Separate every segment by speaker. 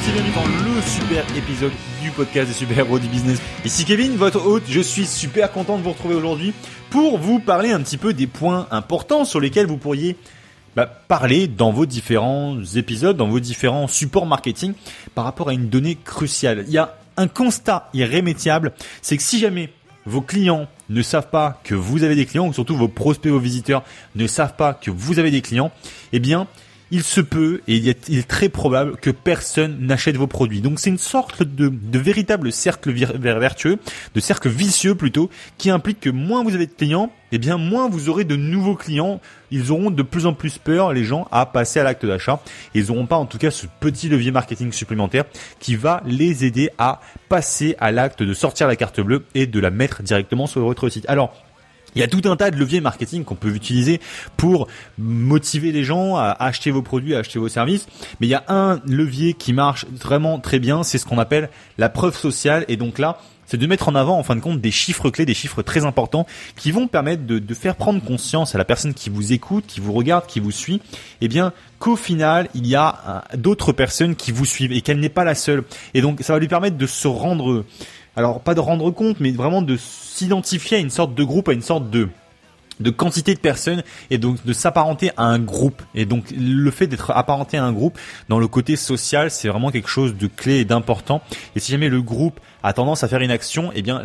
Speaker 1: tous et bienvenue dans le super épisode du podcast des super héros du business. Ici Kevin, votre hôte. Je suis super content de vous retrouver aujourd'hui pour vous parler un petit peu des points importants sur lesquels vous pourriez bah, parler dans vos différents épisodes, dans vos différents supports marketing par rapport à une donnée cruciale. Il y a un constat irrémédiable, c'est que si jamais vos clients ne savent pas que vous avez des clients, ou surtout vos prospects, vos visiteurs ne savent pas que vous avez des clients, eh bien, il se peut et il est, très probable que personne n'achète vos produits. Donc c'est une sorte de, véritable cercle vertueux, de cercle vicieux plutôt, qui implique que moins vous avez de clients, eh bien moins vous aurez de nouveaux clients. Ils auront de plus en plus peur, les gens, à passer à l'acte d'achat. Ils n'auront pas en tout cas ce petit levier marketing supplémentaire qui va les aider à passer à l'acte de sortir la carte bleue et de la mettre directement sur votre site. Alors, il y a tout un tas de leviers marketing qu'on peut utiliser pour motiver les gens à acheter vos produits, à acheter vos services. Mais il y a un levier qui marche vraiment très bien, c'est ce qu'on appelle la preuve sociale. Et donc là, c'est de mettre en avant en fin de compte des chiffres clés, des chiffres très importants qui vont permettre de, faire prendre conscience à la personne qui vous écoute, qui vous regarde, qui vous suit, eh bien qu'au final il y a euh, d'autres personnes qui vous suivent et qu'elle n'est pas la seule. Et donc ça va lui permettre de se rendre alors pas de rendre compte, mais vraiment de s'identifier à une sorte de groupe, à une sorte de de quantité de personnes et donc de s'apparenter à un groupe. Et donc le fait d'être apparenté à un groupe dans le côté social, c'est vraiment quelque chose de clé et d'important. Et si jamais le groupe a tendance à faire une action, eh bien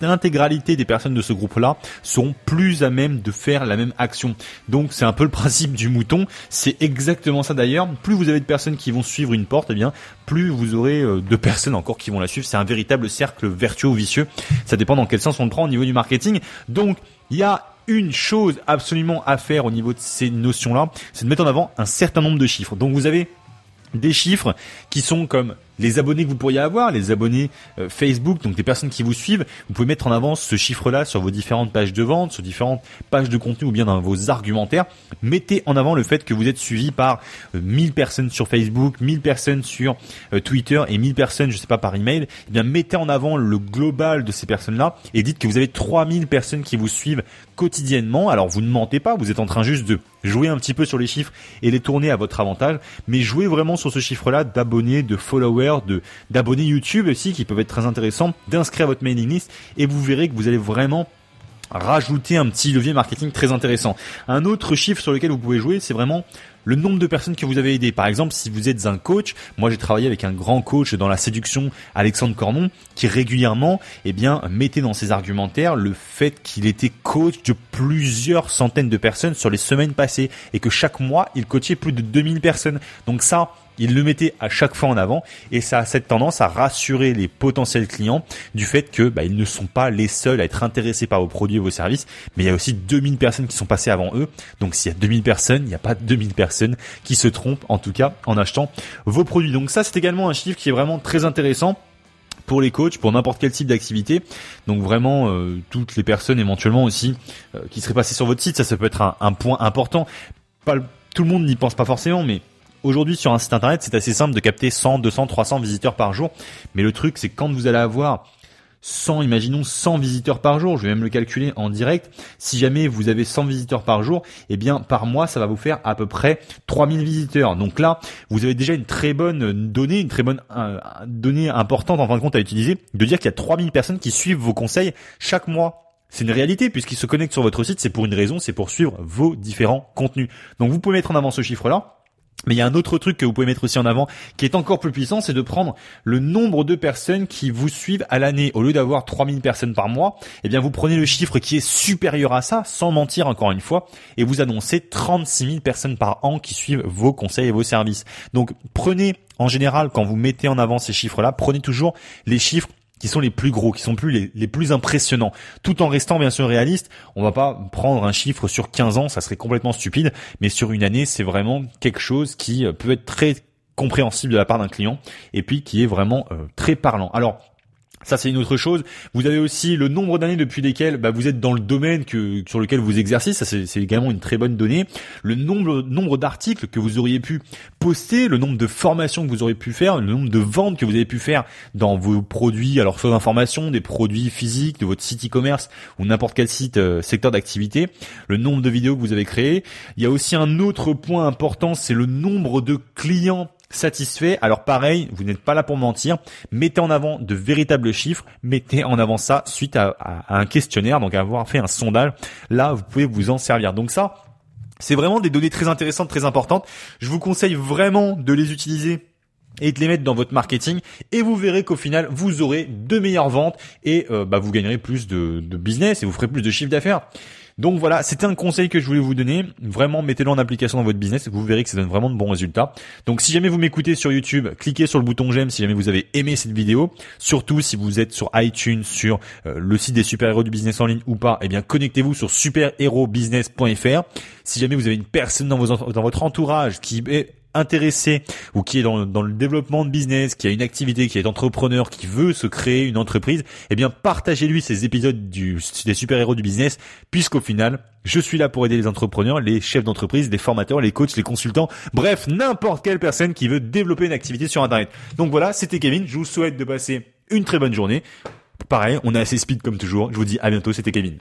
Speaker 1: l'intégralité des personnes de ce groupe-là seront plus à même de faire la même action. Donc c'est un peu le principe du mouton. C'est exactement ça d'ailleurs. Plus vous avez de personnes qui vont suivre une porte, eh bien plus vous aurez euh, de personnes encore qui vont la suivre. C'est un véritable cercle vertueux ou vicieux. Ça dépend dans quel sens on le prend au niveau du marketing. Donc il y a une chose absolument à faire au niveau de ces notions-là, c'est de mettre en avant un certain nombre de chiffres. Donc vous avez des chiffres qui sont comme les abonnés que vous pourriez avoir, les abonnés euh, Facebook, donc des personnes qui vous suivent, vous pouvez mettre en avant ce chiffre-là sur vos différentes pages de vente, sur différentes pages de contenu ou bien dans vos argumentaires. Mettez en avant le fait que vous êtes suivi par 1000 euh, personnes sur Facebook, 1000 personnes sur euh, Twitter et 1000 personnes, je sais pas, par email. Eh bien, mettez en avant le global de ces personnes-là et dites que vous avez 3000 personnes qui vous suivent quotidiennement. Alors, vous ne mentez pas, vous êtes en train juste de jouer un petit peu sur les chiffres et les tourner à votre avantage, mais jouez vraiment sur ce chiffre-là d'abonnés, de followers de d'abonnés YouTube aussi qui peuvent être très intéressants, d'inscrire votre mailing list et vous verrez que vous allez vraiment rajouter un petit levier marketing très intéressant. Un autre chiffre sur lequel vous pouvez jouer, c'est vraiment le nombre de personnes que vous avez aidées. Par exemple, si vous êtes un coach, moi j'ai travaillé avec un grand coach dans la séduction, Alexandre Cornon, qui régulièrement, eh bien, mettait dans ses argumentaires le fait qu'il était coach de plusieurs centaines de personnes sur les semaines passées et que chaque mois, il coachait plus de 2000 personnes. Donc ça, il le mettait à chaque fois en avant et ça a cette tendance à rassurer les potentiels clients du fait que bah, ils ne sont pas les seuls à être intéressés par vos produits et vos services, mais il y a aussi 2000 personnes qui sont passées avant eux. Donc s'il y a 2000 personnes, il n'y a pas 2000 personnes qui se trompent en tout cas en achetant vos produits. Donc ça c'est également un chiffre qui est vraiment très intéressant pour les coachs, pour n'importe quel type d'activité. Donc vraiment euh, toutes les personnes éventuellement aussi euh, qui seraient passées sur votre site, ça ça peut être un, un point important. Pas, tout le monde n'y pense pas forcément, mais Aujourd'hui, sur un site internet, c'est assez simple de capter 100, 200, 300 visiteurs par jour. Mais le truc, c'est quand vous allez avoir 100, imaginons 100 visiteurs par jour, je vais même le calculer en direct. Si jamais vous avez 100 visiteurs par jour, eh bien par mois, ça va vous faire à peu près 3000 visiteurs. Donc là, vous avez déjà une très bonne donnée, une très bonne euh, donnée importante en fin de compte à utiliser, de dire qu'il y a 3000 personnes qui suivent vos conseils chaque mois. C'est une réalité puisqu'ils se connectent sur votre site, c'est pour une raison, c'est pour suivre vos différents contenus. Donc vous pouvez mettre en avant ce chiffre-là. Mais il y a un autre truc que vous pouvez mettre aussi en avant qui est encore plus puissant, c'est de prendre le nombre de personnes qui vous suivent à l'année. Au lieu d'avoir 3000 personnes par mois, eh bien vous prenez le chiffre qui est supérieur à ça, sans mentir encore une fois, et vous annoncez 36 000 personnes par an qui suivent vos conseils et vos services. Donc prenez en général, quand vous mettez en avant ces chiffres-là, prenez toujours les chiffres qui sont les plus gros, qui sont plus les, plus impressionnants, tout en restant bien sûr réaliste. On va pas prendre un chiffre sur 15 ans, ça serait complètement stupide, mais sur une année, c'est vraiment quelque chose qui euh, peut être très compréhensible de la part d'un client et puis qui est vraiment euh, très parlant. Alors ça, c'est une autre chose. Vous avez aussi le nombre d'années depuis lesquelles bah, vous êtes dans le domaine que, sur lequel vous exercez. Ça, c'est également une très bonne donnée. Le nombre, nombre d'articles que vous auriez pu poster, le nombre de formations que vous auriez pu faire, le nombre de ventes que vous avez pu faire dans vos produits, alors soit d'information, des produits physiques, de votre site e-commerce ou n'importe quel site euh, secteur d'activité, le nombre de vidéos que vous avez créées. Il y a aussi un autre point important, c'est le nombre de clients satisfait. Alors pareil, vous n'êtes pas là pour mentir. Mettez en avant de véritables chiffres. Mettez en avant ça suite à, un questionnaire, donc avoir fait un sondage. Là, vous pouvez vous en servir. Donc ça, c'est vraiment des données très intéressantes, très importantes. Je vous conseille vraiment de les utiliser et de les mettre dans votre marketing et vous verrez qu'au final vous aurez de meilleures ventes et euh, bah, vous gagnerez plus de, de business et vous ferez plus de chiffre d'affaires. Donc voilà, c'était un conseil que je voulais vous donner. Vraiment, mettez-le en application dans votre business. Vous verrez que ça donne vraiment de bons résultats. Donc si jamais vous m'écoutez sur YouTube, cliquez sur le bouton j'aime si jamais vous avez aimé cette vidéo. Surtout si vous êtes sur iTunes, sur euh, le site des super-héros du business en ligne ou pas, eh bien connectez-vous sur superhérobusiness.fr. Si jamais vous avez une personne dans, votre entourage qui est intéressé ou qui est dans, le développement de business, qui a une activité, qui est entrepreneur, qui veut se créer une entreprise, eh bien partagez-lui ces épisodes du, des super-héros du business, puisqu'au final, je suis là pour aider les entrepreneurs, les chefs d'entreprise, les formateurs, les coachs, les consultants, bref, n'importe quelle personne qui veut développer une activité sur Internet. Donc voilà, c'était Kevin, je vous souhaite de passer une très bonne journée. Pareil, on est assez speed comme toujours. Je vous dis à bientôt, c'était Kevin.